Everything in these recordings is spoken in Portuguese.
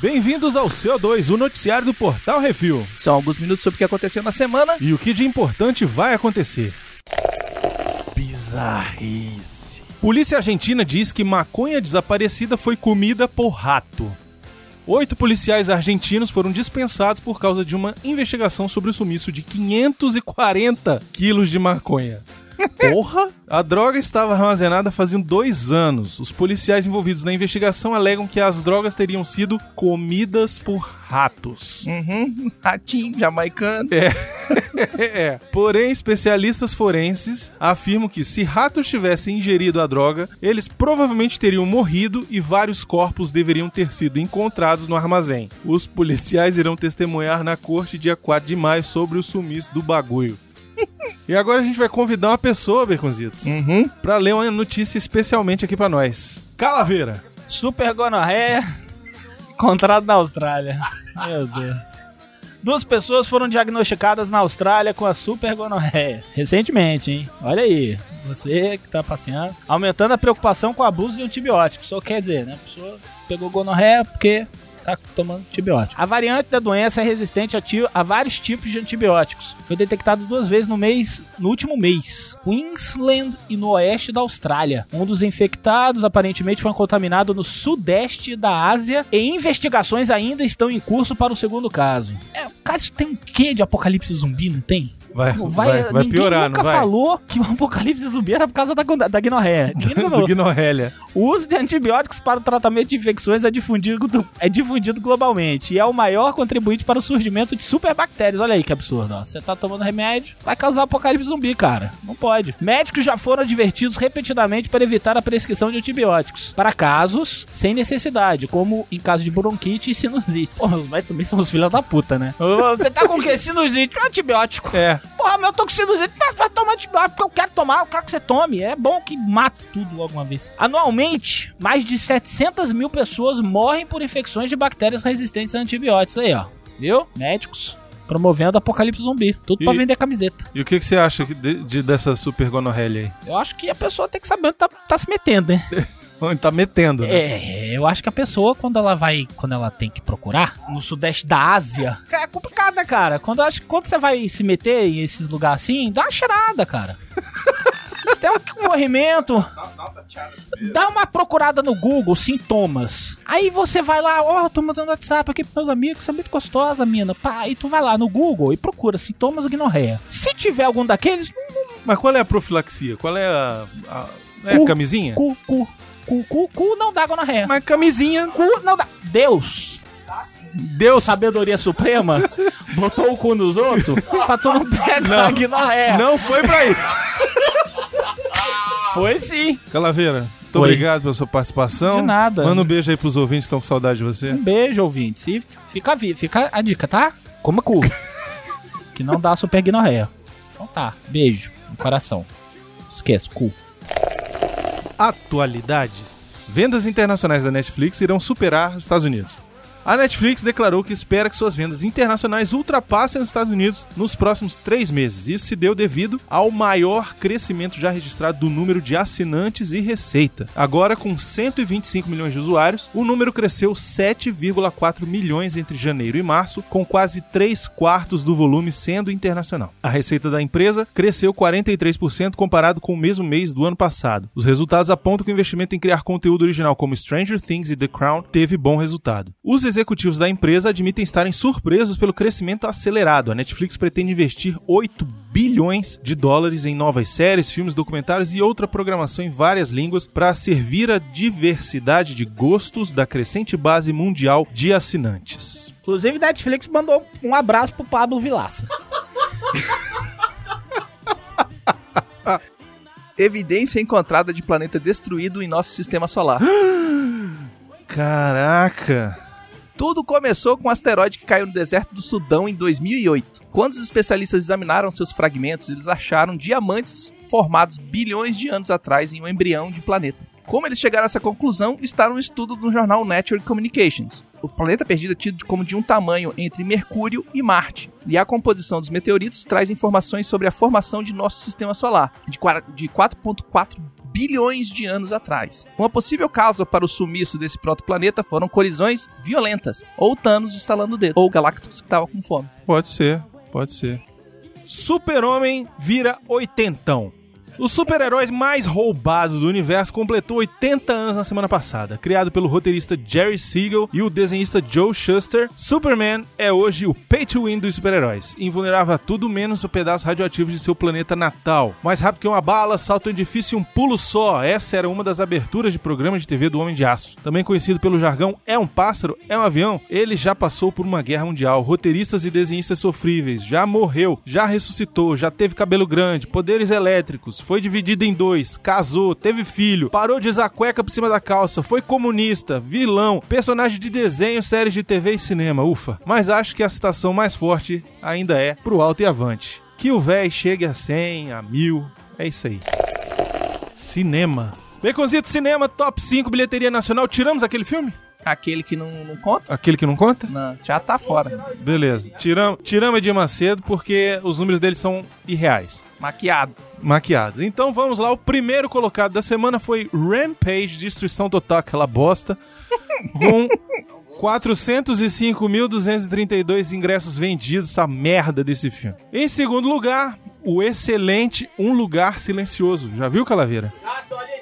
Bem-vindos ao CO2, o noticiário do Portal Refil. São alguns minutos sobre o que aconteceu na semana. E o que de importante vai acontecer. Bizarrice. Polícia argentina diz que maconha desaparecida foi comida por rato. Oito policiais argentinos foram dispensados por causa de uma investigação sobre o sumiço de 540 quilos de maconha. Porra! A droga estava armazenada fazia dois anos. Os policiais envolvidos na investigação alegam que as drogas teriam sido comidas por ratos. Uhum, ratinho jamaicano. É. é. Porém, especialistas forenses afirmam que se ratos tivessem ingerido a droga, eles provavelmente teriam morrido e vários corpos deveriam ter sido encontrados no armazém. Os policiais irão testemunhar na corte dia 4 de maio sobre o sumiço do bagulho. E agora a gente vai convidar uma pessoa, Beconzitos, Uhum. pra ler uma notícia especialmente aqui pra nós. Calaveira. Super gonorreia encontrado na Austrália. Meu Deus. Duas pessoas foram diagnosticadas na Austrália com a super gonorreia. Recentemente, hein? Olha aí. Você que tá passeando. Aumentando a preocupação com o abuso de antibióticos. Só quer dizer, né? A pessoa pegou gonorreia porque tá tomando antibiótico. A variante da doença é resistente a, a vários tipos de antibióticos. Foi detectado duas vezes no mês, no último mês. Queensland e no oeste da Austrália. Um dos infectados aparentemente foi contaminado no sudeste da Ásia e investigações ainda estão em curso para o segundo caso. É, o caso tem um quê de apocalipse zumbi, não tem? Vai, Vai, vai, piorar, nunca não vai? falou que o apocalipse zumbi era por causa da, da guinorreia. Guinorrélia. O uso de antibióticos para o tratamento de infecções é difundido, é difundido globalmente e é o maior contribuinte para o surgimento de superbactérias. Olha aí que absurdo, ó. Você tá tomando remédio, vai causar apocalipse zumbi, cara. Não pode. Médicos já foram advertidos repetidamente para evitar a prescrição de antibióticos para casos sem necessidade, como em caso de bronquite e sinusite. Os médicos também são os filhos da puta, né? Você tá com o quê? Sinusite? Um antibiótico. É. Porra, meu, eu tô com sinusite, vai tomar antibiótico, porque eu quero tomar, eu quero que você tome. É bom que mata tudo logo uma vez. Anualmente, mais de 700 mil pessoas morrem por infecções de bactérias resistentes a antibióticos. Aí, ó. Viu? Médicos promovendo apocalipse zumbi. Tudo pra E- vender camiseta. E o que, que você acha de, de- dessa super gonorrélia aí? Eu acho que a pessoa tem que saber onde tá, tá se metendo, né? Onde tá metendo, né? É, eu acho que a pessoa, quando ela vai, quando ela tem que procurar, no sudeste da Ásia, é complicado, né, cara? Quando, acho quando você vai se meter em esses lugares assim, dá uma cheirada, cara. Tem um corrimento, dá uma procurada no Google, sintomas. Aí você vai lá, ó, tô mandando WhatsApp aqui pros meus amigos, você é muito gostosa, mina. Pá, aí tu vai lá no Google e procura sintomas guinorreia. Se tiver algum daqueles, Mas qual é a profilaxia? Qual é a. a é a Cu. camisinha? cu, cu, cu, cu, cu não dá gonorreia. Mas camisinha. Cu não dá. Deus Deus. sabedoria suprema, botou o cu nos outros pra tu não pegar na ré. Não foi pra aí. Foi sim. Calaveira, muito Oi. obrigado pela sua participação. De nada. Manda um beijo aí pros ouvintes que estão com saudade de você. Um beijo, ouvintes. E fica, fica a dica, tá? Coma cu. que não dá super guinorreia. Então tá. Beijo no coração. Esquece, cu. Atualidades. Vendas internacionais da Netflix irão superar os Estados Unidos. A Netflix declarou que espera que suas vendas internacionais ultrapassem os Estados Unidos nos próximos três meses. Isso se deu devido ao maior crescimento já registrado do número de assinantes e receita. Agora, com 125 milhões de usuários, o número cresceu 7,4 milhões entre janeiro e março, com quase 3 quartos do volume sendo internacional. A receita da empresa cresceu 43% comparado com o mesmo mês do ano passado. Os resultados apontam que o investimento em criar conteúdo original como Stranger Things e The Crown teve bom resultado. Os executivos da empresa admitem estarem surpresos pelo crescimento acelerado. A Netflix pretende investir 8 bilhões de dólares em novas séries, filmes, documentários e outra programação em várias línguas para servir a diversidade de gostos da crescente base mundial de assinantes. Inclusive, Netflix mandou um abraço pro Pablo Vilaça. Evidência encontrada de planeta destruído em nosso sistema solar. Caraca! Tudo começou com um asteroide que caiu no deserto do Sudão em 2008. Quando os especialistas examinaram seus fragmentos, eles acharam diamantes formados bilhões de anos atrás em um embrião de planeta. Como eles chegaram a essa conclusão está no estudo do jornal Nature Communications. O planeta perdido é tido como de um tamanho entre Mercúrio e Marte, e a composição dos meteoritos traz informações sobre a formação de nosso sistema solar, de 4,4 bilhões de anos atrás. Uma possível causa para o sumiço desse protoplaneta foram colisões violentas, ou Thanos estalando o dedo, ou Galactus que estava com fome. Pode ser, pode ser. Super-Homem vira oitentão. O super-herói mais roubado do universo completou 80 anos na semana passada. Criado pelo roteirista Jerry Siegel e o desenhista Joe Shuster, Superman é hoje o pay to win dos super-heróis, invulnerável a tudo menos o pedaço radioativo de seu planeta natal. Mais rápido que uma bala, salta um edifício em um pulo só. Essa era uma das aberturas de programa de TV do Homem de Aço. Também conhecido pelo jargão é um pássaro, é um avião, ele já passou por uma guerra mundial. Roteiristas e desenhistas sofríveis, já morreu, já ressuscitou, já teve cabelo grande, poderes elétricos, foi dividido em dois, casou, teve filho, parou de usar cueca por cima da calça, foi comunista, vilão, personagem de desenho, séries de TV e cinema, ufa. Mas acho que a citação mais forte ainda é pro alto e avante. Que o véi chegue a 100, a mil, é isso aí. Cinema. Baconzito Cinema, top 5 bilheteria nacional. Tiramos aquele filme? Aquele que não, não conta? Aquele que não conta? Não, já tá fora. Beleza. Tiramos, tiramos Edir Macedo porque os números dele são irreais. Maquiado. Maquiados. Então vamos lá. O primeiro colocado da semana foi Rampage Destruição Total, aquela bosta. com 405.232 ingressos vendidos, essa merda desse filme. Em segundo lugar, o excelente Um Lugar Silencioso. Já viu, Calaveira? Ah, são alienígenas.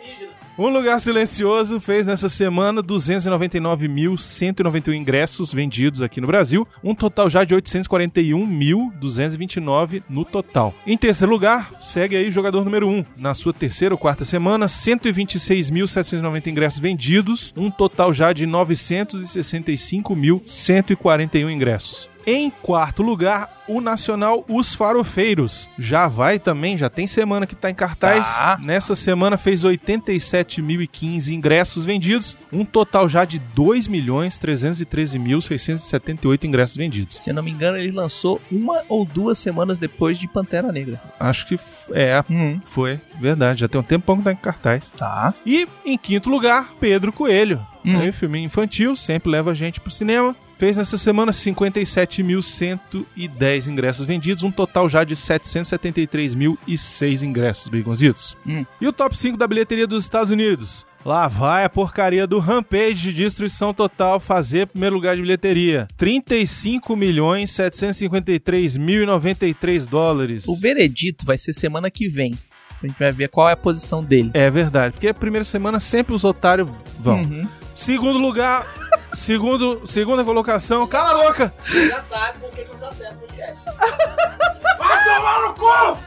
Um Lugar Silencioso fez nessa semana 299.191 ingressos vendidos aqui no Brasil, um total já de 841.229 no total. Em terceiro lugar, segue aí o jogador número 1. Na sua terceira ou quarta semana, 126.790 ingressos vendidos, um total já de 965.141 ingressos. Em quarto lugar, o nacional Os Farofeiros. Já vai também, já tem semana que tá em cartaz. Tá. Nessa semana fez 87.015 ingressos vendidos, um total já de 2.313.678 ingressos vendidos. Se eu não me engano, ele lançou uma ou duas semanas depois de Pantera Negra. Acho que é, foi, verdade, já tem um tempão que tá em cartaz. Tá. E em quinto lugar, Pedro Coelho. Hum. Aí, filme infantil, sempre leva a gente pro cinema. Fez nessa semana 57.110 ingressos vendidos, um total já de 773.006 ingressos, Bigonzitos. Hum. E o top 5 da bilheteria dos Estados Unidos? Lá vai a porcaria do Rampage de destruição total fazer primeiro lugar de bilheteria. 35 milhões 753.093 dólares. O veredito vai ser semana que vem. A gente vai ver qual é a posição dele. É verdade, porque a primeira semana sempre os otários vão. Uhum. Segundo lugar, segundo, segunda colocação, cala a boca! Já sabe por que não dá certo o podcast. Vai tomar no cu!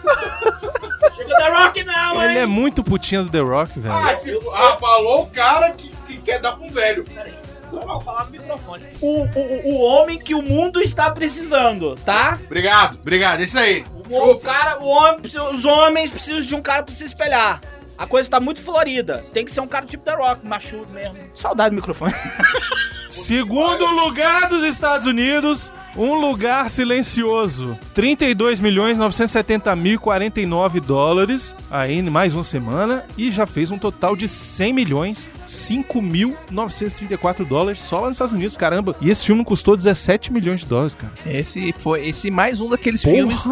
Chega The Rock não, Ele é muito putinha do The Rock, velho. Ah, se, ah, falou o cara que, que quer dar pro velho. Vou falar no microfone. O, o, o homem que o mundo está precisando, tá? Obrigado, obrigado, é isso aí. O, cara, o homem, os homens precisam de um cara pra se espelhar. A coisa tá muito florida. Tem que ser um cara tipo The Rock, machudo mesmo. Saudade do microfone. Segundo lugar dos Estados Unidos, um lugar silencioso. 32 milhões 970 mil 49 dólares. Aí, mais uma semana. E já fez um total de 100 milhões 5 mil 934 dólares só lá nos Estados Unidos, caramba. E esse filme custou 17 milhões de dólares, cara. Esse foi esse mais um daqueles Porra. filmes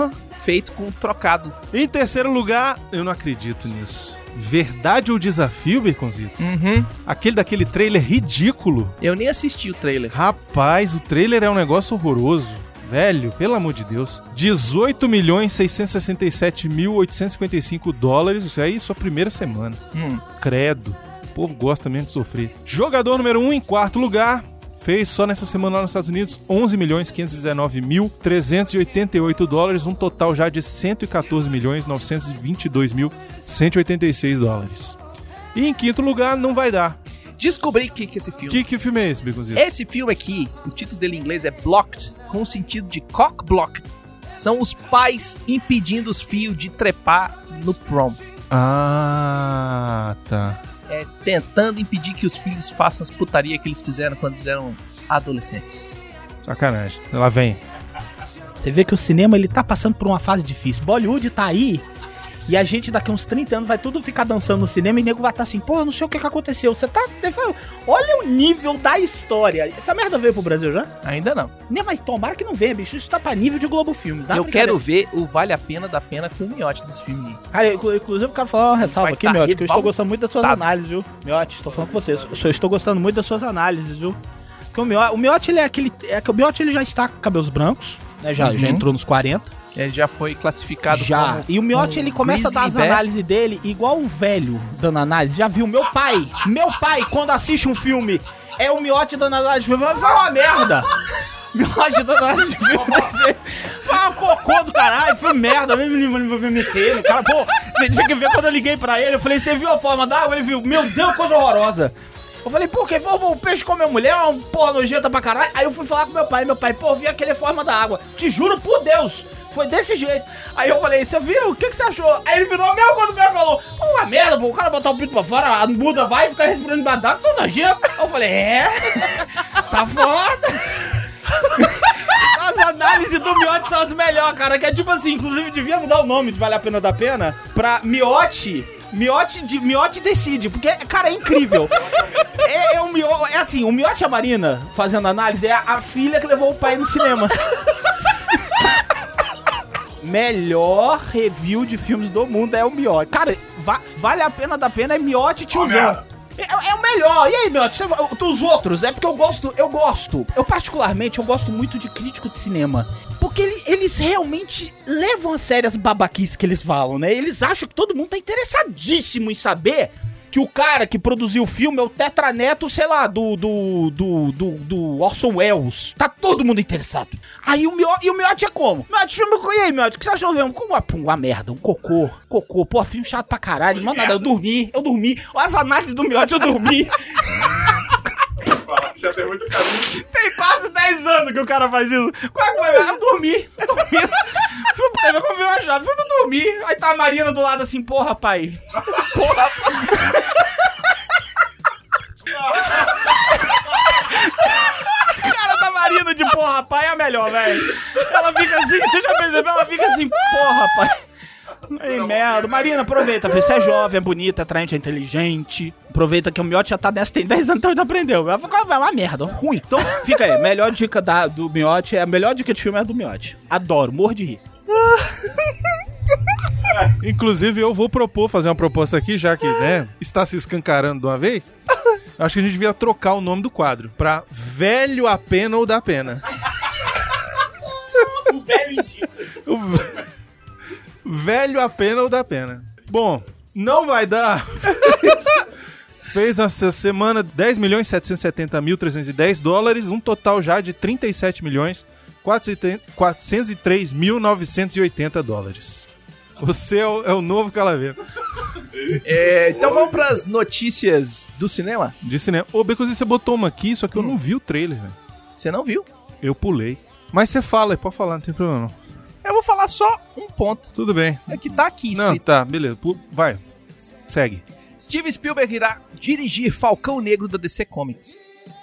feito com trocado. Em terceiro lugar, eu não acredito nisso. Verdade ou desafio, Baconzitos? Uhum. Aquele daquele trailer ridículo. Eu nem assisti o trailer. Rapaz, o trailer é um negócio horroroso. Velho, pelo amor de Deus. 18 milhões 667 mil 855 dólares. Isso aí, sua primeira semana. Hum. Credo. O povo gosta mesmo de sofrer. Jogador número 1 um, em quarto lugar. Fez só nessa semana lá nos Estados Unidos 11 milhões 519 mil 388 dólares, um total já de 114 milhões 922 mil 186 dólares. E em quinto lugar não vai dar. Descobri o que, que é esse filme. Que, que filme é esse, Biconzito? Esse filme aqui, o título dele em inglês é Blocked, com o sentido de cock blocked. São os pais impedindo os filhos de trepar no prom. Ah, tá. É, tentando impedir que os filhos façam as putaria que eles fizeram quando eram adolescentes. Sacanagem. Lá vem. Você vê que o cinema ele tá passando por uma fase difícil. Bollywood tá aí E a gente daqui uns 30 anos vai tudo ficar dançando no cinema e nego vai estar assim, pô, eu não sei o que, que aconteceu. Você tá. Olha o nível da história. Essa merda veio pro Brasil já? Ainda não. Nem, mas tomara que não venha, bicho. Isso tá pra nível de Globo Filmes. eu quero ver o Vale a Pena da Pena com o miote desse filme aí. Cara, inclu- inclusive eu quero falar uma ressalva Vai aqui, tá Miotti, que eu estou gostando muito das suas análises, viu? Miotti, estou falando com você. Eu eu estou gostando muito das suas análises, viu? Porque o Miotti, o Miotti ele é aquele. É que o Miotti ele já está com cabelos brancos, né? Já, já Uhum. entrou nos 40. Ele já foi classificado Já. como E o Miotti um ele começa a dar as análises dele igual o velho dando análise. Já viu? Meu pai, meu pai, quando assiste um filme, é o Miotti dando análise de filme. Vai uma merda! Miotti dando análise de filme uma cocô do caralho, foi merda, vem me, me, me meter. Cara, pô, você tinha que ver quando eu liguei pra ele. Eu falei, você viu a forma d'água? Ele viu, meu Deus, coisa horrorosa. Eu falei, por falou, "Pô, o peixe comeu mulher, é uma porra nojenta pra caralho. Aí eu fui falar com meu pai, meu pai, pô, vi aquele forma da água. Te juro por Deus, foi desse jeito. Aí eu falei, você viu? O que, que você achou? Aí ele virou coisa que o cara falou. Uma merda, pô, o cara botar o pito pra fora, a muda vai ficar respirando embaixo d'água, tô nojento. Eu falei, é? Tá foda. As análises do Miotti são as melhores, cara. Que é tipo assim, inclusive devia mudar o nome de Vale a Pena da Pena pra Miotti. Miotti, de, Miotti decide, porque, cara, é incrível. É, é, o Mio, é assim, o Miotti e a Marina fazendo análise é a, a filha que levou o pai no cinema. Melhor review de filmes do mundo é o Miotti. Cara, va- vale a pena da pena é Miotti tiozão. É, é o melhor. E aí, Miotti, você- os outros, é porque eu gosto, eu gosto. Eu particularmente, eu gosto muito de crítico de cinema. Porque ele- eles realmente levam a sério as babaquices que eles falam, né? Eles acham que todo mundo tá interessadíssimo em saber que o cara que produziu o filme é o tetraneto, sei lá, do, do, do, do, do Orson Welles. Tá todo mundo interessado. Aí o Miotti, e o Miotti é como? Miotti, e aí, Miotti, o que você achou filme? Como uma, uma merda, um cocô, cocô, pô, filme chato pra caralho, mano, nada, eu dormi, eu dormi. As análises do Miotti eu dormi. Já tem muito caminho. Tem quase 10 anos que o cara faz isso. Qual é que vai? Eu dormi, eu dormi. Filme pra ver como eu achava, filme eu dormi. Aí tá a Marina do lado assim, porra, pai. Porra, pai. Cara da Marina de melhor, velho. Ela fica assim, você já percebeu? Ela fica assim, porra, pai. Ei, merda. Marina, aproveita, vê se é jovem, é bonita, atraente, é inteligente. Aproveita que o Miotti já tá nessa, tem 10 anos, então já aprendeu. É uma merda, ruim. Então, fica aí. Melhor dica da, do Miotti, é a melhor dica de filme é a do Miotti. Adoro, morro de rir. Inclusive, eu vou propor, fazer uma proposta aqui, já que, né, está se escancarando de uma vez. Acho que a gente devia trocar o nome do quadro pra Velho a Pena ou da Pena. O velho a Pena ou da Pena. Bom, não vai dar. Fez nessa semana 10 milhões 770 mil 310 dólares, um total já de 37 milhões 403 mil 980 dólares. Você é o, é o novo Calaveira É, então vamos pras notícias do cinema. de cinema. Ô, Becozinho, você botou uma aqui, só que eu não vi o trailer, velho. Você não viu? Eu pulei. Mas você fala, pode falar, não tem problema não. Eu vou falar só um ponto. Tudo bem. É que tá aqui Não, escrito. tá, beleza. Vai. Segue. Steven Spielberg irá dirigir Falcão Negro da DC Comics.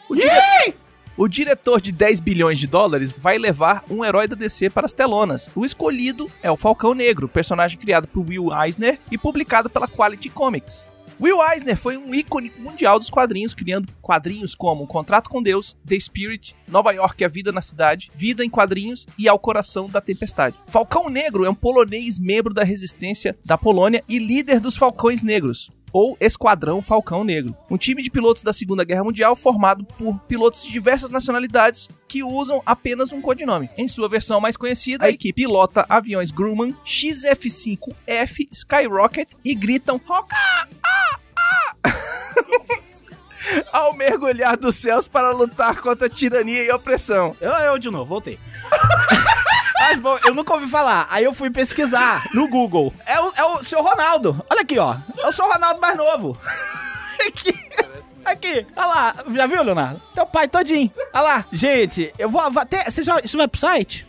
O, dire- o diretor de 10 bilhões de dólares vai levar um herói da DC para as telonas. O escolhido é o Falcão Negro, personagem criado por Will Eisner e publicado pela Quality Comics. Will Eisner foi um ícone mundial dos quadrinhos, criando quadrinhos como O Contrato com Deus, The Spirit, Nova York, A Vida na Cidade, Vida em Quadrinhos e Ao Coração da Tempestade. Falcão Negro é um polonês membro da resistência da Polônia e líder dos Falcões Negros ou Esquadrão Falcão Negro, um time de pilotos da Segunda Guerra Mundial formado por pilotos de diversas nacionalidades que usam apenas um codinome. Em sua versão mais conhecida, a equipe pilota aviões Grumman XF-5F Skyrocket e gritam Roca! Ah! Ao mergulhar dos céus para lutar contra a tirania e a opressão. Eu, eu de novo, voltei. Mas, bom, eu nunca ouvi falar. Aí eu fui pesquisar no Google. É o, é o seu Ronaldo. Olha aqui, ó. É o seu Ronaldo mais novo. Aqui. Aqui. Olha lá. Já viu, Leonardo? Teu pai todinho. Olha lá. Gente, eu vou até, você já, isso vai pro site?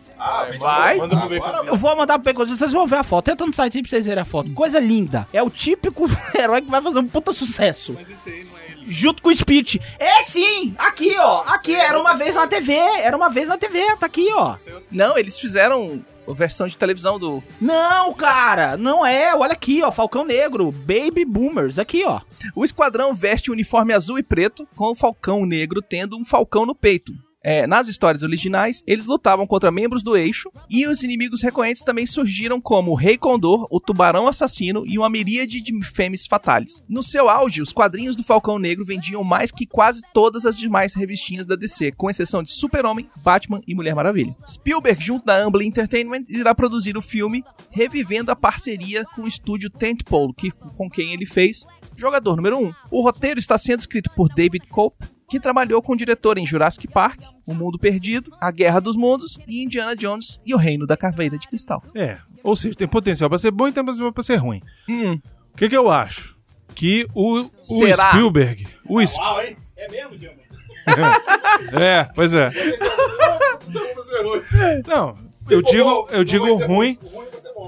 Vai. Manda pro Becozinho. Eu vou mandar pro Pecozinho, vocês vão ver a foto. Entra no site aí pra vocês verem a foto. Coisa linda. É o típico herói que vai fazer um puta sucesso. Mas esse aí não é ele. Junto com o Speech. É sim! Aqui, ó. Aqui, era uma vez na TV. Era uma vez na TV. Tá aqui, ó. Não, eles fizeram a versão de televisão do. Não, cara, não é. Olha aqui, ó, Falcão Negro, Baby Boomers, aqui, ó. O esquadrão veste o uniforme azul e preto, com o Falcão Negro tendo um falcão no peito. É, nas histórias originais, eles lutavam contra membros do eixo e os inimigos recorrentes também surgiram como o Rei Condor, o Tubarão Assassino e uma miríade de fêmeas fatales. No seu auge, os quadrinhos do Falcão Negro vendiam mais que quase todas as demais revistinhas da DC, com exceção de Super-Homem, Batman e Mulher Maravilha. Spielberg, junto da Amblin Entertainment, irá produzir o filme, revivendo a parceria com o estúdio Tentpole, que, com quem ele fez Jogador número 1. O roteiro está sendo escrito por David Cope, que trabalhou com o diretor em Jurassic Park, O Mundo Perdido, A Guerra dos Mundos e Indiana Jones e o Reino da Caveira de Cristal. É, ou seja, tem potencial pra ser bom e tem potencial pra ser ruim. Hum, O que, que eu acho? Que o, o? Spielberg. O Sp- Uau, hein? É mesmo, Dilma? É, pois é. Não eu digo, eu digo ruim.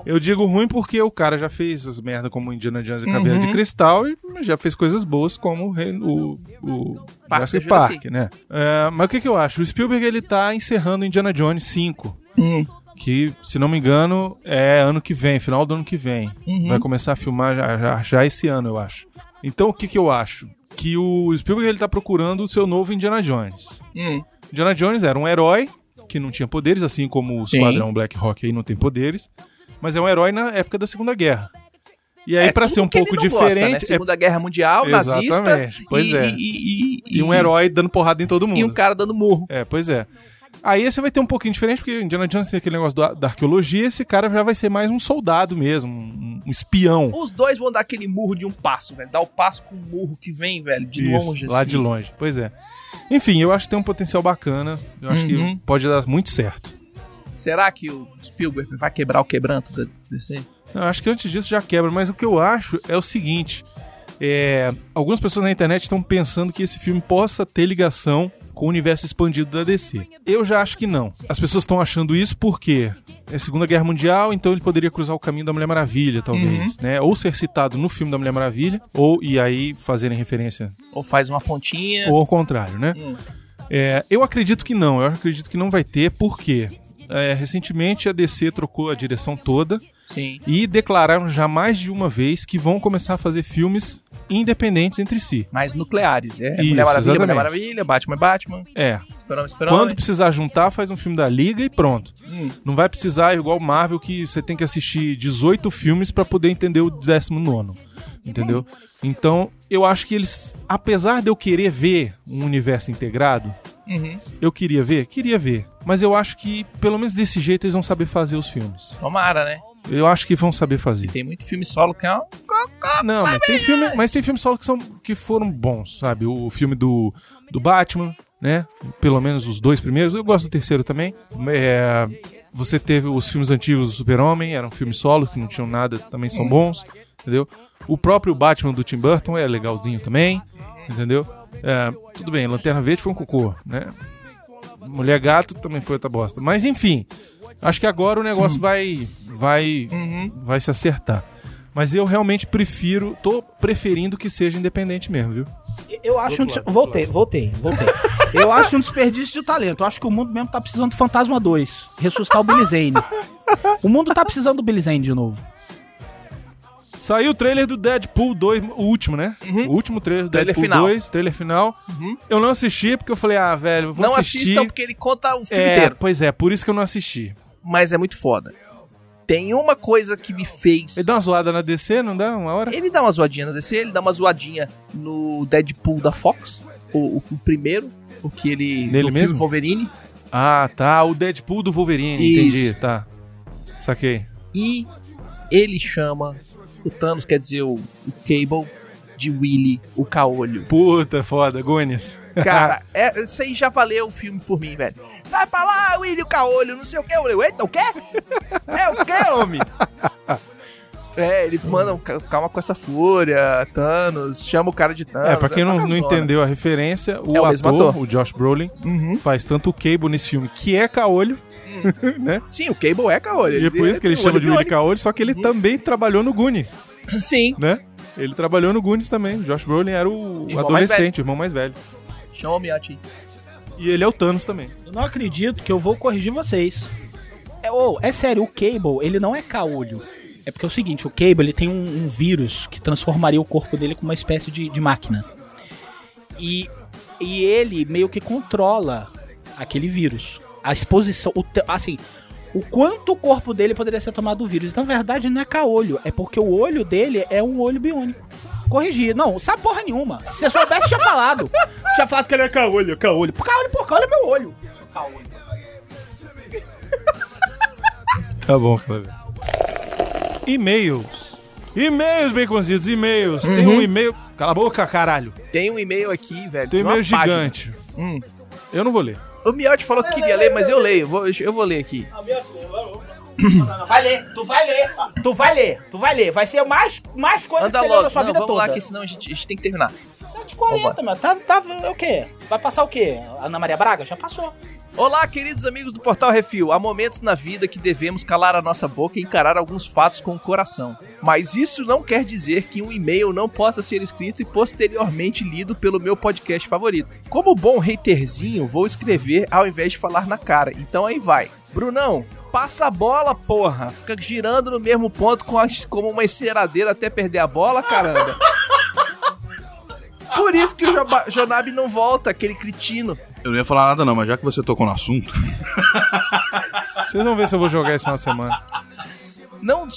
Eu digo ruim porque o cara já fez as merdas como Indiana Jones e Caveira de Cristal e já fez coisas boas como o, o, o Jurassic. Park, né? É, mas o que, que eu acho? O Spielberg ele tá encerrando Indiana Jones 5. hum. Que, se não me engano, é ano que vem, final do ano que vem. Vai começar a filmar já, já, já esse ano, eu acho. Então, o que, que eu acho? Que o Spielberg ele tá procurando o seu novo Indiana Jones. Hum. Indiana Jones era um herói que não tinha poderes, assim como o Sim. Esquadrão Black Rock aí não tem poderes, mas é um herói na época da Segunda Guerra. E aí, É pra tudo ser um pouco não gosta, né? diferente, é- Segunda Guerra Mundial, nazista. Exatamente, pois e, é. E, e- e um herói dando porrada em todo mundo. E um cara dando murro. É, pois é. Aí esse vai ter um pouquinho diferente, porque Indiana Jones tem aquele negócio da, da arqueologia, esse cara já vai ser mais um soldado mesmo, um, um espião. Os dois vão dar aquele murro de um passo, velho. Dar o passo com o murro que vem, velho, de Isso, longe, lá assim. de longe. Pois é. Enfim, eu acho que tem um potencial bacana. Eu acho Uhum. que pode dar muito certo. Será que o Spielberg vai quebrar o quebranto da DC? Eu acho que antes disso já quebra, mas o que eu acho é o seguinte: é, algumas pessoas na internet estão pensando que esse filme possa ter ligação com o universo expandido da DC. Eu já acho que não. As pessoas estão achando isso porque é Segunda Guerra Mundial, então ele poderia cruzar o caminho da Mulher Maravilha, talvez, né? Ou ser citado no filme da Mulher Maravilha, ou e aí fazerem referência, Ou faz uma pontinha? ou ao contrário, né? Hum. É, eu acredito que não, eu acredito que não vai ter, porque é, recentemente a DC trocou a direção toda Sim. e declararam já mais de uma vez que vão começar a fazer filmes independentes entre si. Mais nucleares. É Isso, Mulher Maravilha, Mulher exatamente. Maravilha, Batman é Batman, É, Esperão, Esperão. quando precisar juntar, faz um filme da Liga e pronto. Hum. Não vai precisar igual Marvel que você tem que assistir 18 filmes pra poder entender o 19, entendeu? Então, eu acho que eles, apesar de eu querer ver um universo integrado, Uhum. eu queria ver, queria ver, mas eu acho que pelo menos desse jeito eles vão saber fazer os filmes. Tomara, né? Eu acho que vão saber fazer. Tem muito filme solo que é um... Não, mas tem filme, mas tem filmes solo que, são, que foram bons, sabe? O filme do, do Batman, né? Pelo menos os dois primeiros. Eu gosto do terceiro também. É, você teve os filmes antigos do Super-Homem, eram filmes solos que não tinham nada, também são bons, entendeu? O próprio Batman do Tim Burton é legalzinho também, entendeu? É, tudo bem, Lanterna Verde foi um cocô, né? Mulher Gato também foi outra bosta. Mas enfim, acho que agora o negócio vai, vai, Uhum. vai se acertar. Mas eu realmente prefiro, tô preferindo que seja independente mesmo, viu? Eu acho um des... Voltei, voltei, voltei. Eu acho um desperdício de talento. Eu acho que o mundo mesmo tá precisando do Fantasma 2. Ressuscitar o Billy Zane. O mundo tá precisando do Billy Zane de novo. Saiu o trailer do Deadpool 2, o último, né? O último trailer do Trailer Deadpool final. 2, trailer final. Eu não assisti porque eu falei, ah, velho, vou Não assistir. assistam porque ele conta o filme é, inteiro. Pois é, por isso que eu não assisti. Mas é muito foda. Tem uma coisa que me fez... Ele dá uma zoada na DC, não dá? Uma hora? Ele dá uma zoadinha na DC, ele dá uma zoadinha no Deadpool da Fox, o, o- primeiro, o que ele... Nele do filme mesmo? Wolverine. Ah, tá. O Deadpool do Wolverine, Isso. entendi. Tá. Saquei. E ele chama o Thanos, quer dizer, o, o Cable, de Willy, o caolho. Puta, foda, Goonies. Cara, é, isso aí já valeu o filme por mim, velho. Sai pra lá, Willy, o caolho, não sei o que. Eu falei, eita, o quê? É o quê, homem? É, eles mandam, "Ca- calma com essa fúria, Thanos, chama o cara de Thanos. É, pra quem não, uma não zona. entendeu a referência, o, É o ator, ator. o Josh Brolin, Uhum. faz tanto o Cable nesse filme, que é caolho, né? Sim, o Cable é caolho. E é por isso que ele chama olho de Willy. Caolho, só que ele também trabalhou no Goonies, Sim, né? Ele trabalhou no Goonies também. Josh Brolin era o Irmão adolescente, o irmão mais velho. chama o Miyati. E ele é o Thanos também. Eu não acredito que eu vou corrigir vocês. É, ô, é sério, o Cable, ele não é caolho. É porque é o seguinte, o Cable ele tem um, um vírus que transformaria o corpo dele com uma espécie de, de máquina. E, e ele meio que controla aquele vírus. A exposição, o te- assim, o quanto o corpo dele poderia ser tomado do vírus. Então, na verdade, não é caolho, é porque o olho dele é um olho biônico. Corrigir. Não, sabe porra nenhuma. Se você soubesse, tinha falado. Se tinha falado que ele é caolho, caolho. Por caolho, por caolho é meu olho. Sou caolho. Tá bom, Cleber. E-mails. E-mails, baconzitos, e-mails. Tem um e-mail. Cala a boca, caralho. Tem um e-mail aqui, velho. Tem um e-mail gigante. Hum. Eu não vou ler. O Miotti falou que queria ler, mas eu leio. Eu vou ler aqui. Vai ler, tu vai ler. Tu vai ler, tu vai ler. Vai ser mais, mais coisa Anda que você leu logo. da sua Não, vida vamos toda. lá, que senão a gente, a gente tem que terminar. 7h40, meu. Tá, tá, o quê? Vai passar o quê? Ana Maria Braga? Já passou. Olá, queridos amigos do Portal Refil. Há momentos na vida que devemos calar a nossa boca e encarar alguns fatos com o coração. Mas isso não quer dizer que um e-mail não possa ser escrito e posteriormente lido pelo meu podcast favorito. Como bom haterzinho, vou escrever ao invés de falar na cara. Então aí vai. Brunão, passa a bola, porra. Fica girando no mesmo ponto com a- como uma enceradeira até perder a bola, caramba. Por isso que o Jonab não volta, aquele cretino. Eu não ia falar nada não, mas já que você tocou no assunto, Vocês vão ver se eu vou jogar esse final de semana. não,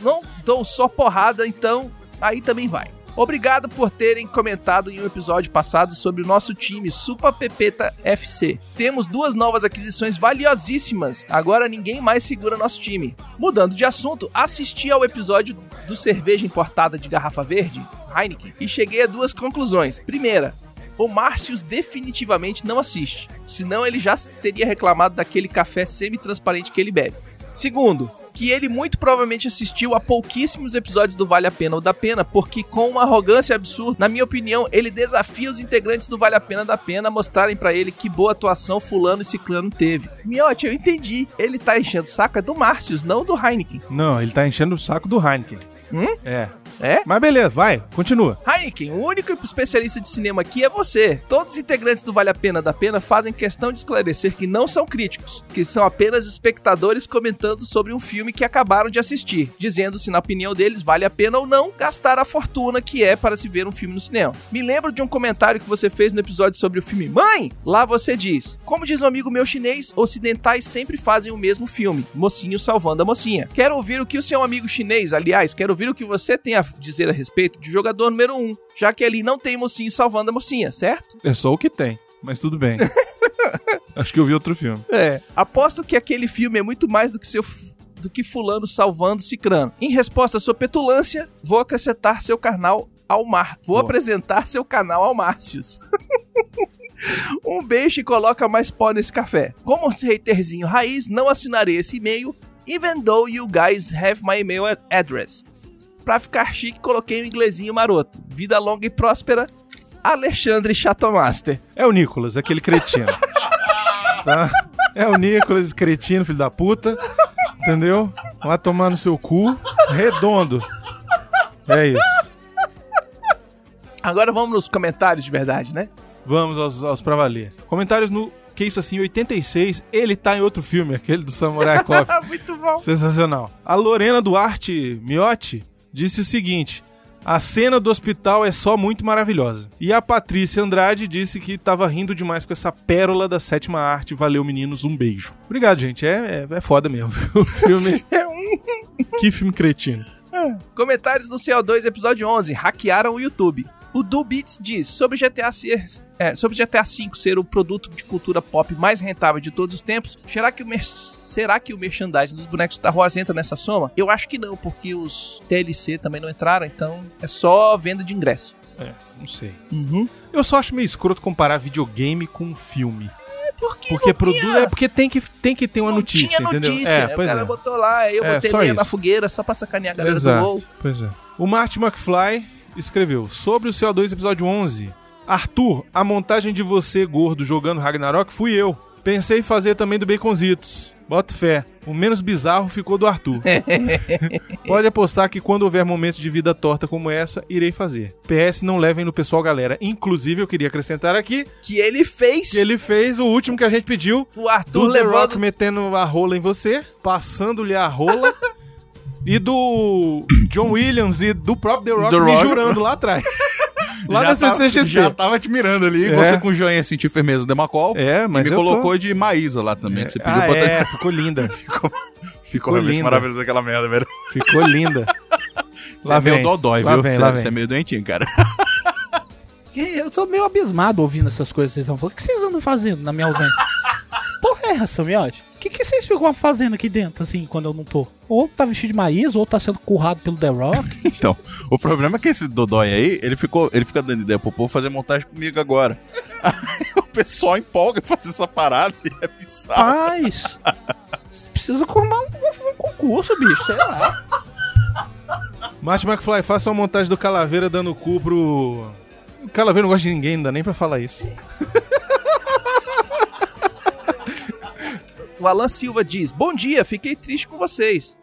não dou só porrada, então aí também vai. Obrigado por terem comentado em um episódio passado sobre o nosso time Supa Pepeta FC. Temos duas novas aquisições valiosíssimas. Agora ninguém mais segura nosso time. Mudando de assunto, assisti ao episódio do cerveja importada de garrafa verde, Heineken, e cheguei a duas conclusões. Primeira, o Márcios definitivamente não assiste, senão ele já teria reclamado daquele café semi-transparente que ele bebe. Segundo, que ele muito provavelmente assistiu a pouquíssimos episódios do Vale a Pena ou da Pena, porque com uma arrogância absurda, na minha opinião, ele desafia os integrantes do Vale a Pena da Pena a mostrarem pra ele que boa atuação fulano e ciclano teve. Miote, eu entendi. Ele tá enchendo o saco é do Márcios, não do Heineken. Não, ele tá enchendo o saco do Heineken. Hum? É. É? Mas beleza, vai, continua. Heineken, o único especialista de cinema aqui é você. Todos os integrantes do Vale a Pena da Pena fazem questão de esclarecer que não são críticos, que são apenas espectadores comentando sobre um filme que acabaram de assistir, dizendo se na opinião deles vale a pena ou não gastar a fortuna que é para se ver um filme no cinema. Me lembro de um comentário que você fez no episódio sobre o filme Mãe! Lá você diz: Como diz um amigo meu chinês, ocidentais sempre fazem o mesmo filme, mocinho salvando a mocinha. Quero ouvir o que o seu amigo chinês, aliás, quero ouvir o que você tem a dizer a respeito de jogador número 1, um, já que ali não tem mocinho salvando a mocinha, certo? É só o que tem, mas tudo bem. Acho que eu vi outro filme. É. Aposto que aquele filme é muito mais do que seu do que fulano salvando cicrano. Em resposta à sua petulância, vou acrescentar seu canal ao mar. Vou Boa. apresentar seu canal ao Márcios. um beijo e coloca mais pó nesse café. Como haterzinho raiz, não assinarei esse e-mail, even though you guys have my email ad- address. Pra ficar chique, coloquei um inglesinho maroto. Vida longa e próspera, Alexandre Chatomaster. É o Nicolas, aquele cretino. tá? É o Nicolas, cretino, filho da puta. Entendeu? Vai tomar no seu cu. Redondo. É isso. Agora vamos nos comentários de verdade, né? Vamos aos, aos pra valer. Comentários no Que Isso Assim 86. Ele tá em outro filme, aquele do Samurai Cop. Muito bom. Sensacional. A Lorena Duarte Miotti disse o seguinte: a cena do hospital é só muito maravilhosa. E a Patrícia Andrade disse que tava rindo demais com essa pérola da sétima arte. Valeu, meninos, um beijo. Obrigado, gente. É, é, é foda mesmo. O filme. que filme cretino. Comentários no CO2, episódio 11. Hackearam o YouTube. O Dubits diz, sobre GTA ser... É, sobre GTA V ser o produto de cultura pop mais rentável de todos os tempos, será que o, mer- será que o merchandising dos bonecos Star Wars entra nessa soma? Eu acho que não, porque os DLC também não entraram, então é só venda de ingresso. É, não sei. Uhum. Eu só acho meio escroto comparar videogame com filme. Porque, Porque produto tinha- é porque tem que, tem que ter uma notícia, tinha entendeu? notícia. É, o pois cara é. botou lá, eu É, botei na fogueira só pra sacanear a galera Exato. do WoW. Pois é. O Martin McFly escreveu sobre o CO2 episódio 11. Arthur, a montagem de você gordo jogando Ragnarok fui eu. Pensei em fazer também do Baconzitos, Bota fé. O menos bizarro ficou do Arthur. Pode apostar que quando houver momentos de vida torta como essa, irei fazer. PS, não levem no pessoal, galera. Inclusive, eu queria acrescentar aqui Que ele fez que ele fez o último que a gente pediu. o Arthur Do The Rock levando... metendo a rola em você, passando-lhe a rola. e do John Williams e do próprio The Rock The me Rock. jurando lá atrás. lá já na tava- CCXP. Já tava te mirando ali, É. você com o joinha sentir firmeza do Demacol. É, mas e me eu tô- colocou de Maísa lá também, que você pediu ah, pra é, ficou linda. Ficou, ficou realmente linda. maravilhoso aquela merda, velho. Ficou linda. Você é meio dodói, lá viu? Vem, você, lá você é vem. meio doentinho, cara. Eu sou meio abismado ouvindo essas coisas que vocês estão falando. O que vocês andam fazendo na minha ausência? Porra é essa, miote? O que, que vocês ficam fazendo aqui dentro, assim, quando eu não tô? Ou tá vestido de maíz, ou tá sendo currado pelo The Rock. Então, o problema é que esse Dodói aí, ele, ficou, ele fica dando ideia pro povo fazer montagem comigo agora. Aí o pessoal empolga em fazer essa parada e é bizarro. Paz. Precisa formar um, um concurso, bicho, sei lá. Marty McFly, faça uma montagem do Calaveira dando cu pro. O Calaveira não gosta de ninguém, não dá nem pra falar isso. O Alan Silva diz: Bom dia, fiquei triste com vocês.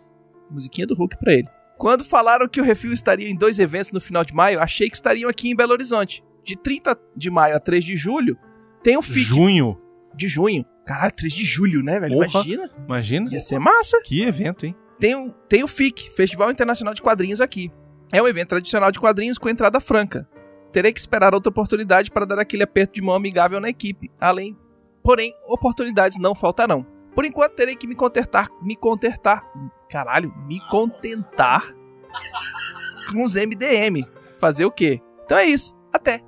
Musiquinha do Hulk pra ele. Quando falaram que o Refil estaria em dois eventos no final de maio, achei que estariam aqui em Belo Horizonte. De 30 de maio a 3 de julho, tem o FIC. Junho. de junho. Caralho, 3 de julho, né, velho? Porra. Imagina. Imagina. Ia ser massa. Que evento, hein? Tem o, tem o FIC, Festival Internacional de Quadrinhos aqui. É um evento tradicional de quadrinhos com entrada franca. Terei que esperar outra oportunidade para dar aquele aperto de mão amigável na equipe. Além, porém, oportunidades não faltarão. Por enquanto terei que me contentar, me contentar, caralho, me contentar com os MDM. Fazer o quê? Então é isso. Até.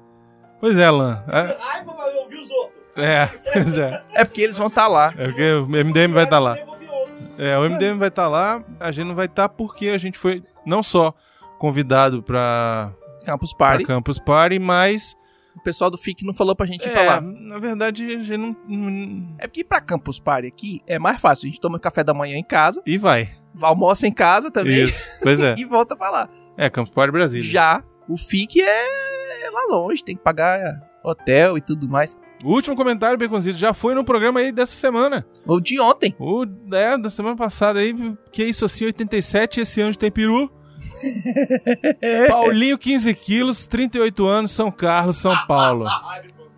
Pois é, Alan. É, Ai, papai, eu ouvi os outros. é, pois é. É porque eles vão estar lá. É porque o MDM vai estar lá. Ouvi outros. É, o MDM vai estar lá, a gente não vai estar porque a gente foi não só convidado pra, Campus pra Party. Campus Party, mas. O pessoal do FIC não falou pra gente ir pra É, lá. na verdade, a gente não. não- É porque ir pra Campus Party aqui é mais fácil. A gente toma café da manhã em casa, E vai. almoça em casa também Isso. Pois é. e volta pra lá. É, Campus Party Brasília. Já o FIC é, é lá longe, tem que pagar hotel e tudo mais. O último comentário, Beconzito, já foi no programa aí dessa semana. Ou de ontem. O é, da semana passada aí, que isso assim, 87, esse ano tem peru. Paulinho, 15 quilos, 38 anos, São Carlos, São Paulo.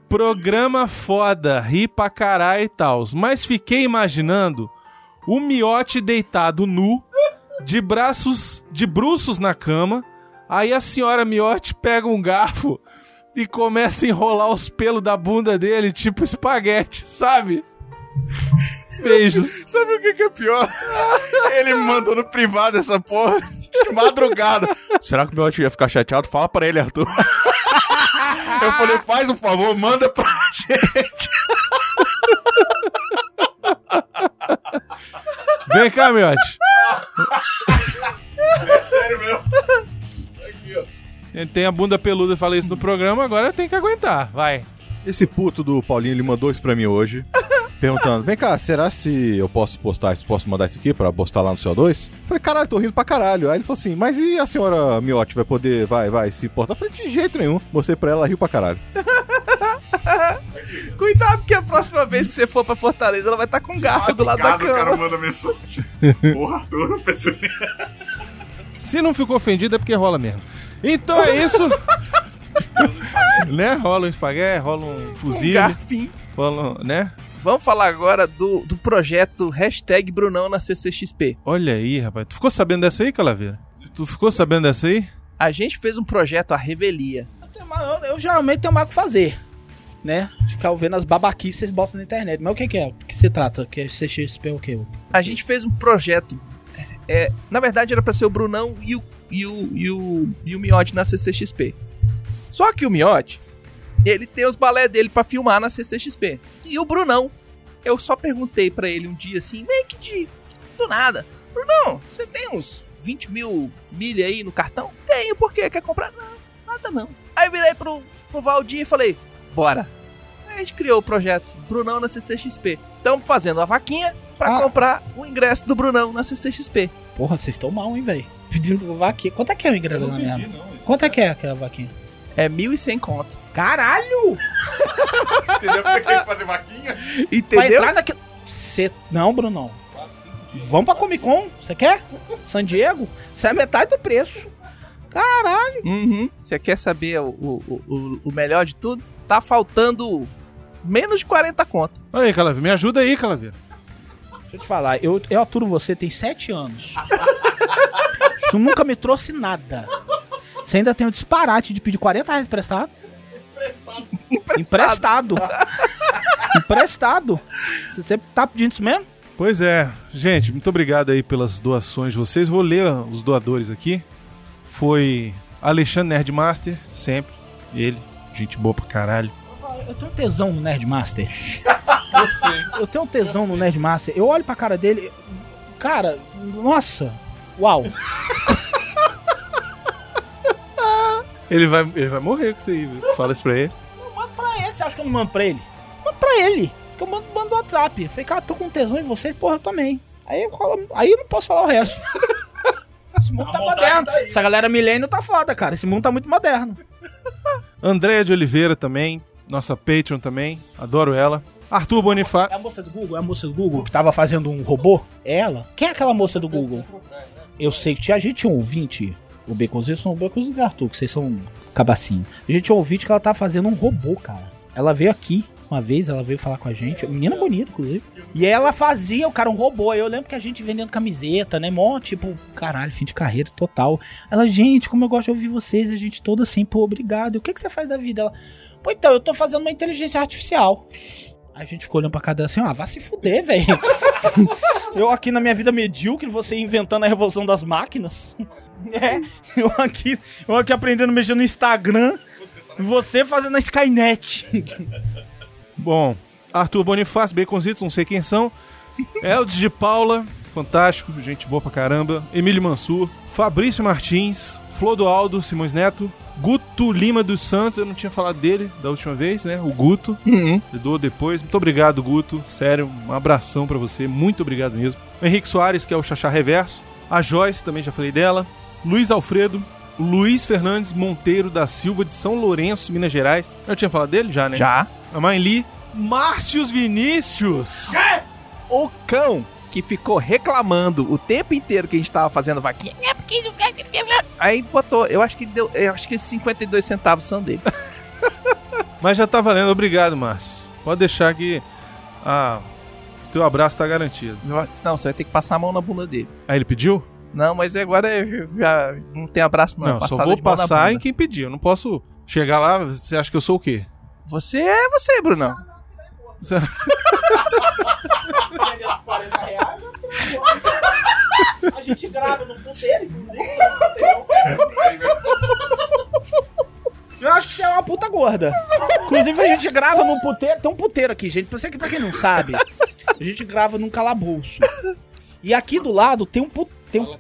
Programa foda, ri pra caralho e tal. Mas fiquei imaginando o miote deitado nu, de braços, de bruços na cama. Aí a senhora miote pega um garfo e começa a enrolar os pelos da bunda dele, tipo espaguete, sabe? Beijos. Sabe o que, que é pior? Ele me mandou no privado essa porra de madrugada. Será que o meu ia ficar chateado? Fala pra ele, Arthur. Eu falei, faz um favor, manda pra gente. Vem cá, miote. É sério mesmo. Aqui, ó. Ele tem a bunda peluda, eu falei isso no programa, agora tem que aguentar. Vai. Esse puto do Paulinho, ele mandou isso pra mim hoje. Perguntando, vem cá, será se eu posso postar isso, posso mandar isso aqui pra postar lá no CO2? Falei, caralho, tô rindo pra caralho. Aí ele falou assim, mas e a senhora Miotti vai poder, vai, vai, se importar? Eu falei, de jeito nenhum. Mostrei pra ela, riu pra caralho. Cuidado que a próxima vez que você for pra Fortaleza, ela vai estar com um garfo do lado da Madrugada, O cara cama. manda mensagem. Porra, Arthur, não pensei. Se não ficou ofendido é porque rola mesmo. Então é isso. né? Rola um espaguete, rola um Um fuzil, garfinho. rola um, né? Vamos falar agora do, do projeto hashtag Brunão na CCXP. Olha aí, rapaz. Tu ficou sabendo dessa aí, Calaveira? Tu ficou sabendo dessa aí? A gente fez um projeto, a Revelia. Eu, tenho eu- eu geralmente tenho mais o que fazer. Né? Ficar vendo as babaquices que vocês botam na internet. Mas o que, que é? O que se trata? Que é CXP o quê? A gente fez um projeto. É, na verdade, era pra ser o Brunão e o, e o, e o, e o Miotti na CCXP. Só que o Miotti, ele tem os balé dele pra filmar na CCXP. E o Brunão, eu só perguntei pra ele um dia assim, meio que de. do nada. Brunão, você tem uns 20 mil milha aí no cartão? Tenho, por quê? Quer comprar? Não, nada não. Aí eu virei pro, pro Valdir e falei, bora. Aí a gente criou o projeto Brunão na CCXP. Estamos fazendo a vaquinha pra Ah. comprar o ingresso do Brunão na CCXP. Porra, vocês estão mal, hein, velho? Pedindo vaquinha. Quanto é que é o ingresso na minha? Quanto é que é aquela vaquinha? É 1.100 conto. Caralho! Entendeu? Porque tem que fazer vaquinha. Pra Entendeu? entrar naquele. Cê... Não, Brunão. Vamos pra Comic Con? Você quer? San Diego? Isso é metade do preço. Caralho. Uhum. Você quer saber o, o, o, o melhor de tudo? Tá faltando menos de 40 conto. Aí, Calaveira, me ajuda aí, Calaveira. Deixa eu te falar, eu, eu aturo você tem sete anos. Isso nunca me trouxe nada. Você ainda tem o disparate de pedir 40 reais emprestado? Emprestado. Emprestado. Você tá pedindo isso mesmo? Pois é, gente, muito obrigado aí pelas doações de vocês. Vou ler os doadores aqui. Foi Alexandre Nerdmaster, sempre. Ele, gente boa pra caralho. Eu tenho um tesão no Nerdmaster. Eu sei. Eu tenho um tesão no Nerdmaster. Eu olho pra cara dele. Cara, nossa. Uau. Ele vai, ele vai morrer com isso aí, viu? Fala isso pra ele. Manda pra ele. Você acha que eu não mando pra ele? Manda pra ele. Eu mando, mando no WhatsApp. Eu falei, cara, tô com tesão em você. Porra, eu também. Aí, rola- aí eu não posso falar o resto. Esse mundo tá moderno. Essa galera milênio tá foda, cara. Esse mundo tá muito moderno. Andréia de Oliveira também, nossa Patreon também, adoro ela. Arthur Bonifácio. É a moça do Google? É a moça do Google que tava fazendo um robô? É ela? Quem é aquela moça do Google? Eu sei que tinha, gente um ouvinte. O Baconzinho são o Baconzinho e Arthur, que vocês são cabacinho. A gente ouvinte que ela tava fazendo um robô, cara. Ela veio aqui uma vez, ela veio falar com a gente. Menina bonita, inclusive. E ela fazia, o cara, um robô. Eu lembro que a gente vendendo camiseta, né? Mó, tipo, caralho, fim de carreira total. Ela, gente, como eu gosto de ouvir vocês, a gente toda assim, pô, obrigado. E o que, que você faz da vida? Ela, pô, então, eu tô fazendo uma inteligência artificial. A gente ficou olhando pra cada assim, ah, vá se fuder, velho. eu aqui na minha vida medíocre, você inventando a revolução das máquinas. É, eu aqui, eu aqui aprendendo a mexer no Instagram, você fazendo a Skynet. Bom, Arthur Bonifácio, Baconzitos, não sei quem são. Eldes de Paula, fantástico, gente boa pra caramba. Emílio Mansur, Fabrício Martins, Flodoaldo Simões Neto, Guto Lima dos Santos, eu não tinha falado dele da última vez, né? O Guto. Uhum. Doou depois. Muito obrigado, Guto. Sério, um abração pra você. Muito obrigado mesmo. O Henrique Soares, que é o Xaxá Reverso. A Joyce, também já falei dela. Luiz Alfredo. Luiz Fernandes Monteiro da Silva, de São Lourenço, Minas Gerais. Eu tinha falado dele já, né? Já. A mãe Lee. Márcios Vinícius. O cão que ficou reclamando o tempo inteiro que a gente tava fazendo vaquinha. É porque Aí botou, eu acho que deu, eu acho que esses 52 centavos são dele. Mas já tá valendo. Obrigado, Márcios. Pode deixar que ah, teu abraço tá garantido. Não, você vai ter que passar a mão na bunda dele. Aí ele pediu? Não, mas agora eu já não tem abraço não. Não, só vou passar em quem pediu. Eu não posso chegar lá, você acha que eu sou o quê? Você é você, Brunão. Você- 40 reais. A gente grava no puteiro, Eu acho que você é uma puta gorda. Inclusive, a gente grava num puteiro. Tem um puteiro aqui, gente. Pra, você, pra quem não sabe, a gente grava num calabouço. E aqui do lado tem um puteiro. Tem um,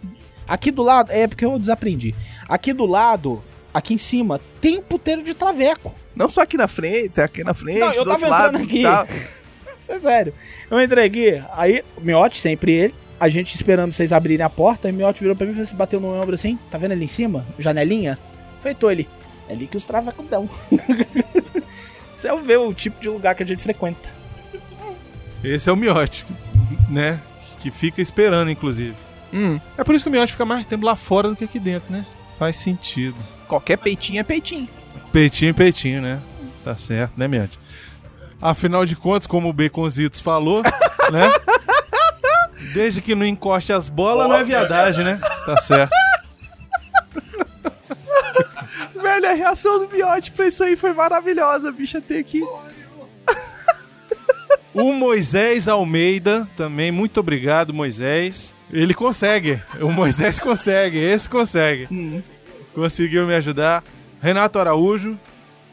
aqui do lado. É porque eu desaprendi. Aqui do lado, aqui em cima, tem um puteiro de traveco. Não só aqui na frente, aqui na frente, Não, eu do tava outro lado entrando e aqui. tal. Isso é sério. Eu entrei aqui, aí o Miote, sempre ele, a gente esperando vocês abrirem a porta, aí o Miote virou pra mim e falou assim, bateu no ombro assim, tá vendo ali em cima? Janelinha? Feitou ele. É ali que os travecos dão. Você é ver o tipo de lugar que a gente frequenta. Esse é o miote, né? Que fica esperando, inclusive. Hum, É por isso que o miote fica mais tempo lá fora do que aqui dentro, né? Faz sentido. qualquer peitinho é peitinho. Peitinho, peitinho, né? Tá certo, né, miote? Afinal de contas, como o Baconzitos falou, né? Desde que não encoste as bolas, não é viadagem, né? Tá certo. Velho, a reação do Miote pra isso aí foi maravilhosa, bicho, até aqui. O Moisés Almeida, também, muito obrigado, Moisés. Ele consegue. O Moisés consegue, esse consegue. Conseguiu me ajudar. Renato Araújo,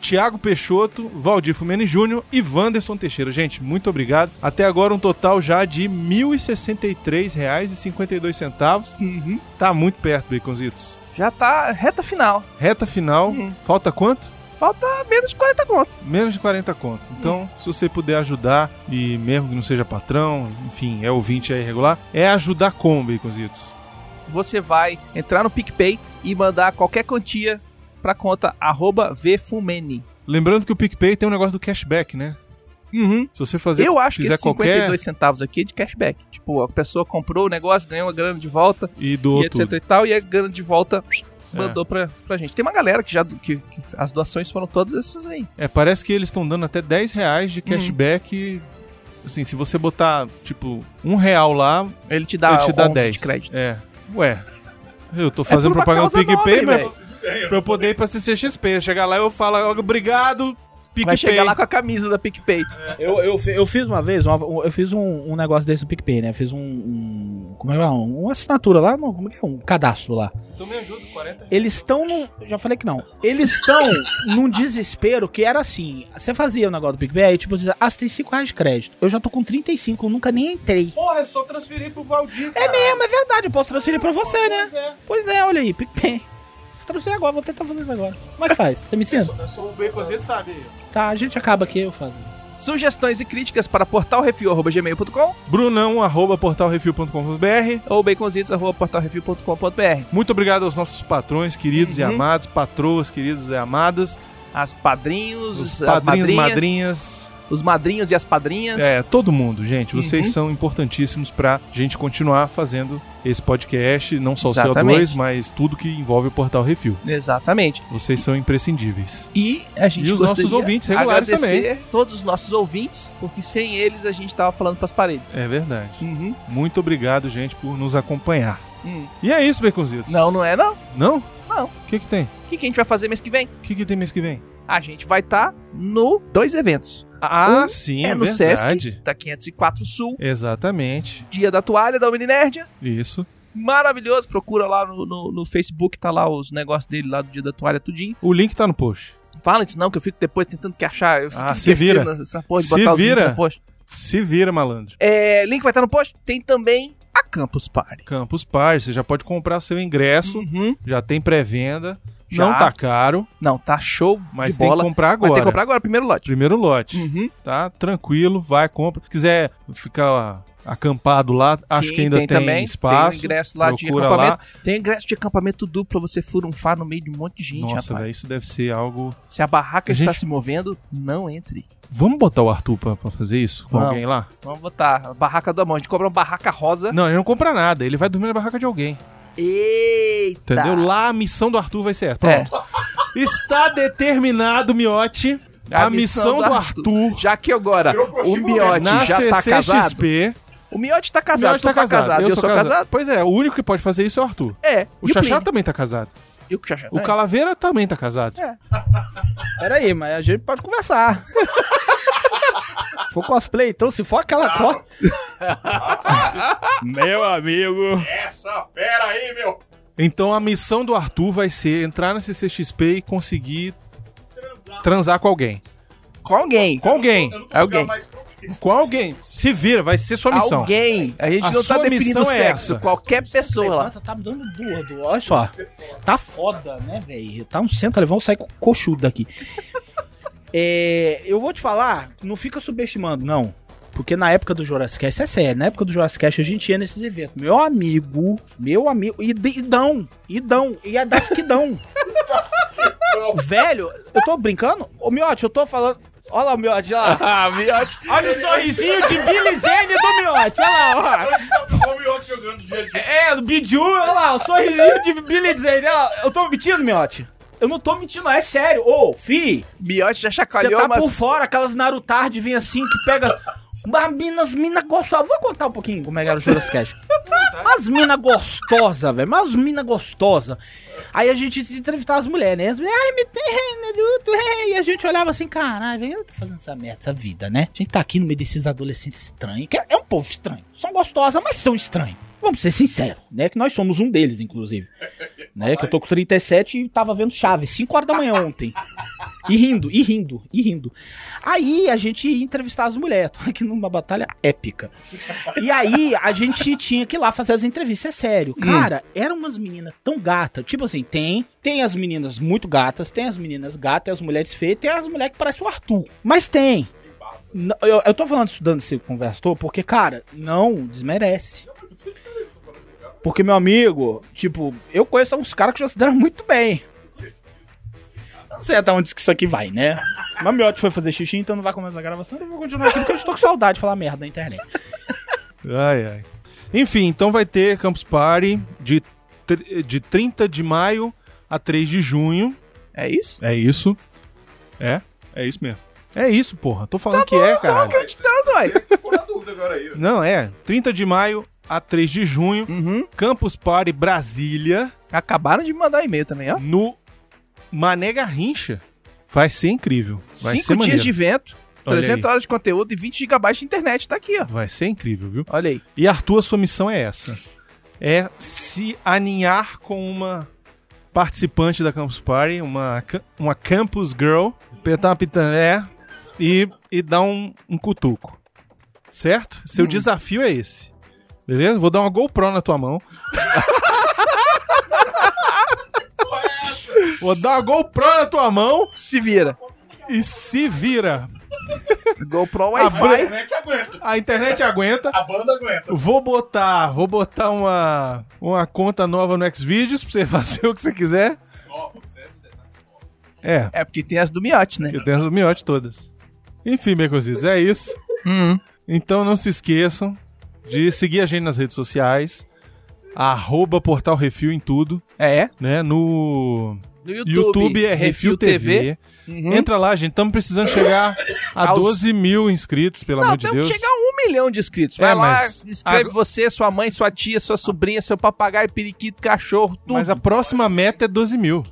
Tiago Peixoto, Valdir Fumene Júnior e Wanderson Teixeira. Gente, muito obrigado. Até agora um total já de R$ 1.063,52. Uhum. Tá muito perto, Baconzitos. Já tá reta final. Reta final. Uhum. Falta quanto? Falta menos de 40 conto. Menos de 40 conto. Então, se você puder ajudar, e mesmo que não seja patrão, enfim, é ouvinte aí regular, é ajudar como, Baconzitos? Você vai entrar no PicPay e mandar qualquer quantia pra conta arroba VFumene. Lembrando que o PicPay tem um negócio do cashback, né? Uhum. Se você fazer, Eu acho que esses qualquer 52 centavos aqui é de cashback. Tipo, a pessoa comprou o negócio, ganhou uma grana de volta, e doou e etc tudo. e tal, e a grana de volta É. mandou pra, pra gente. Tem uma galera que já. Que, que as doações foram todas essas aí. É, parece que eles estão dando até 10 reais de cashback. Assim, se você botar, tipo, um real lá, Ele te dá, ele te dá 11 10. de crédito. É. Ué. Eu tô fazendo por uma propaganda do PicPay, nobre, mas velho. pra eu poder ir pra CCXP. Eu chegar lá eu falo, obrigado, PicPay. Vai chegar lá com a camisa da PicPay. Eu, eu, fi- eu fiz uma vez, uma- um- eu fiz um, um negócio desse no PicPay, né? Eu fiz um, um- Como é que é? Um- Uma assinatura lá, não, como é que é? Um cadastro lá. Então me ajuda, 40 Eles estão no. Já falei que não. Eles estão num desespero que era assim. Você fazia o negócio do PicPay, aí tipo, dizia, ah, você tem 5 reais de crédito. Eu já tô com 35, eu nunca nem entrei. Porra, é só transferir pro Valdir. É mesmo, é verdade. Eu posso transferir pra você, né? Pois é. Pois é, olha aí, PicPay. Vou transferir agora, vou tentar fazer isso agora. Como é que faz? Você me ensina? Eu sou o Baconzinho, sabe? Tá, a gente acaba aqui, eu faço. Sugestões e críticas para portalrefil.gmail.com Brunão, arroba portalrefil.com.br. ou baconzitos.portalrefil.com.br. Muito obrigado aos nossos patrões, queridos e Uhum. amados, patroas, queridas e amadas, As padrinhos, os as padrinhos, madrinhas, madrinhas, os madrinhos e as padrinhas. é, todo mundo, gente. Vocês Uhum. são importantíssimos pra gente continuar fazendo esse podcast, não só o Exatamente. CO2, mas tudo que envolve o Portal Refil. Exatamente. Vocês são imprescindíveis. E a gente E os nossos ouvintes regulares agradecer todos os nossos ouvintes, porque sem eles a gente tava falando pras paredes. É verdade. Uhum. Muito obrigado, gente, por nos acompanhar. Hum. E é isso, Baconzitos. Não, não é não. Não? Não. O que que tem? O que, que a gente vai fazer mês que vem? O que que tem mês que vem? A gente vai estar no dois eventos. Ah, Um sim, é é, no verdade. Sesc, da 504 Sul, Exatamente. Dia da Toalha da Uninérdia. Isso. Maravilhoso, procura lá no, no, no Facebook, tá lá os negócios dele lá do Dia da Toalha, tudinho. O link tá no post. Fala isso não, que eu fico depois tentando que achar. Eu fico Ah, se vira. Essa porra de Se botar os vira. no post. Se vira, malandro. É, link vai estar no post. Tem também a Campus Party. Campus Party, você já pode comprar seu ingresso, Uhum. já tem pré-venda. Já. Não tá caro, Não, tá show mas de tem bola. que comprar Mas agora. tem que comprar agora, primeiro lote. Primeiro lote. Uhum. Tá? Tranquilo, vai, compra. Se quiser ficar acampado lá, acho Sim, que ainda tem, também. espaço. Tem ingresso lá de acampamento. lá. Tem ingresso de acampamento duplo pra você furunfar no meio de um monte de gente, Nossa, velho, isso deve ser algo. Se a barraca A está gente- se movendo, não entre. Vamos botar o Arthur pra, pra fazer isso com Vamos. alguém lá? Vamos botar a barraca do amor. A gente cobra uma barraca rosa. Não, ele não compra nada, ele vai dormir na barraca de alguém. Eita! Entendeu? Lá a missão do Arthur vai ser essa. Pronto. Está determinado, Miote. A, missão, do Arthur, Já que agora o Miote já tá casado. CCXP. O Miote tá casado, Miote tu tá casado, eu, sou casado. Pois é, o único que pode fazer isso é o Arthur. É. O Xaxá Plínio? também tá casado. E o Xaxá O? Calaveira também tá casado. Pera aí, mas a gente pode conversar. Se for cosplay, então, se for aquela cor. Meu amigo. Essa fera aí, meu. Então a missão do Arthur vai ser entrar na CCXP e conseguir transar com alguém. Com alguém. Com alguém. Eu não É alguém. Com alguém. Se vira, vai ser sua missão. Alguém. A gente A não tá sua definindo missão é sexo. essa. Qualquer pessoa lá. Tá me dando dor. Olha só. Tá foda, né, velho? Tá um centro vamos sair co- coxudo daqui. É, eu vou te falar, não fica subestimando, não. Porque na época do Jurassic Cast, é sério, na época do Jurassic Cast a gente ia nesses eventos. Meu amigo, meu amigo, e, de- e dão, e dão, e é das que dão. Velho, eu tô brincando? Ô, Miote, eu tô falando... Olha lá o Miote, olha lá. Ah, Miote. Olha o sorrisinho de Billy Zane do Miote, olha lá, ó. Olha o Miotti jogando do jeito É, do Biju, olha lá, o sorrisinho de Billy Zane. olha lá. Eu tô mentindo, Miote? Eu não tô mentindo, é sério. Ô, fi, Miote já você chacoalhou, tá mas... por fora, aquelas Narutards vem assim, que pega... As minas, mina gostosas. Vou contar um pouquinho como é que era o Jurassic Cash. Umas mina gostosa, velho. Mas mina gostosa. Aí a gente entrevistava as mulheres, né? As mulheres, ai, me tem, é. E a gente olhava assim, caralho, eu tô fazendo essa merda, essa vida, né? A gente tá aqui no meio desses adolescentes estranhos, que é, é um povo estranho. São gostosas, mas são estranhos. Vamos ser sinceros, né? Que nós somos um deles, inclusive. Né? Que eu tô com 37 e tava vendo Chaves, 5 horas da manhã ontem. E rindo, e rindo, e rindo. Aí a gente ia entrevistar as mulheres. Tô aqui numa batalha épica. E aí a gente tinha que ir lá fazer as entrevistas. É sério. Cara, eram umas meninas tão gatas. Tipo assim, tem. Tem as meninas muito gatas, tem as meninas gatas, tem as mulheres feias, tem as mulheres que parecem o Arthur. Mas tem. Eu, eu tô falando isso dando esse conversor porque, cara, não desmerece. Porque, meu amigo, tipo, eu conheço uns caras que já se deram muito bem. Não sei até onde que isso aqui vai, né? Mas Miotti foi fazer xixi, então não vai começar a gravação. Eu vou continuar aqui porque eu estou com saudade de falar merda na internet. Ai, ai. Enfim, então vai ter Campus Party de, de 30 de maio a 3 de junho. É isso? É isso. É, é isso mesmo. É isso, porra. Tô falando que é, cara. acreditando, uai. Ficou na dúvida agora aí. Não, é. 30 de maio a 3 de junho. Uhum. Campus Party Brasília. Acabaram de mandar um e-mail também, ó. No Mané Garrincha. Vai ser incrível. Vai ser Cinco dias maneiro. de evento, Olha 300 aí. horas de conteúdo e 20 GB de internet. Tá aqui, ó. Vai ser incrível, viu? Olha aí. E Arthur, a sua missão é essa. É se aninhar com uma participante da Campus Party, uma, uma Campus Girl, apertar uma pitané e, e dar um, um cutuco. Certo? Seu desafio é esse. Beleza? Vou dar uma GoPro na tua mão. Vou dar uma GoPro na tua mão Se vira. e se vira. GoPro A Wi-Fi. internet aguenta. A internet aguenta. A banda aguenta. Vou botar, vou botar uma, uma conta nova no Xvideos pra você fazer o que você quiser. É, É, porque tem as do Miotti, né? eu tenho as miotes todas. Enfim, Beconzitos, é isso. Uhum. Então não se esqueçam de seguir a gente nas redes sociais. Arroba Portal Refil em tudo, É. né? No No YouTube, YouTube, é Refil TV. Uhum. Entra lá, gente. Estamos precisando chegar a Aos- 12 mil inscritos, pelo Não, amor de Deus. chegar a um milhão de inscritos. Vai É, lá, escreve ag- você, sua mãe, sua tia, sua sobrinha, seu papagaio, periquito, cachorro, tudo. Mas a próxima meta é 12 mil.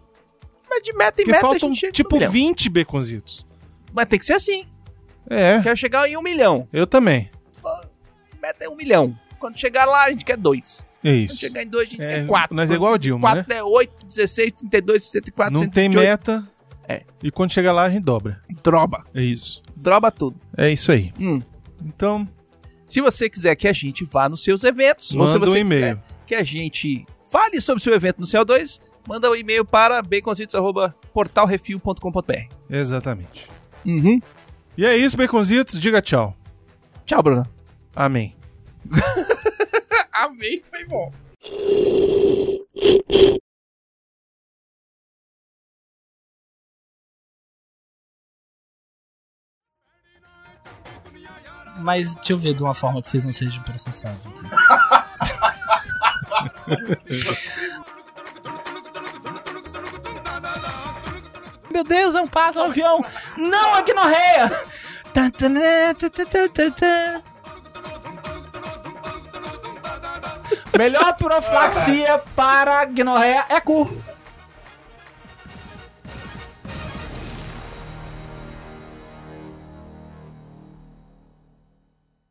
Mas de meta em Porque meta a faltam tipo no milhão. 20 Beconzitos. Mas tem que ser assim. É, Quero chegar em um milhão. eu também. Meta é um milhão. Quando chegar lá, a gente quer dois. É Quando isso. chegar em dois, a gente É, quer quatro. nós é igual a Dilma, né? 4 é 8, 16, 32, 64, Não tem 128. meta. É. E quando chegar lá, a gente dobra. Droba. É isso. Droba tudo. É isso aí. Hum. Então, Se você quiser que a gente vá nos seus eventos, ou se manda um você e-mail. quiser que a gente fale sobre o seu evento no CO2, manda um e-mail para baconzitos.portalrefil.com.br. Exatamente. Uhum. E é isso, Beconzitos. Diga tchau. Tchau, Bruno. Amém. Amém, foi bom. Mas deixa eu ver de uma forma que vocês não sejam processados aqui. Meu Deus, é um pássaro, um avião! Não, aqui no reia! Melhor profilaxia para guinorreia é cu.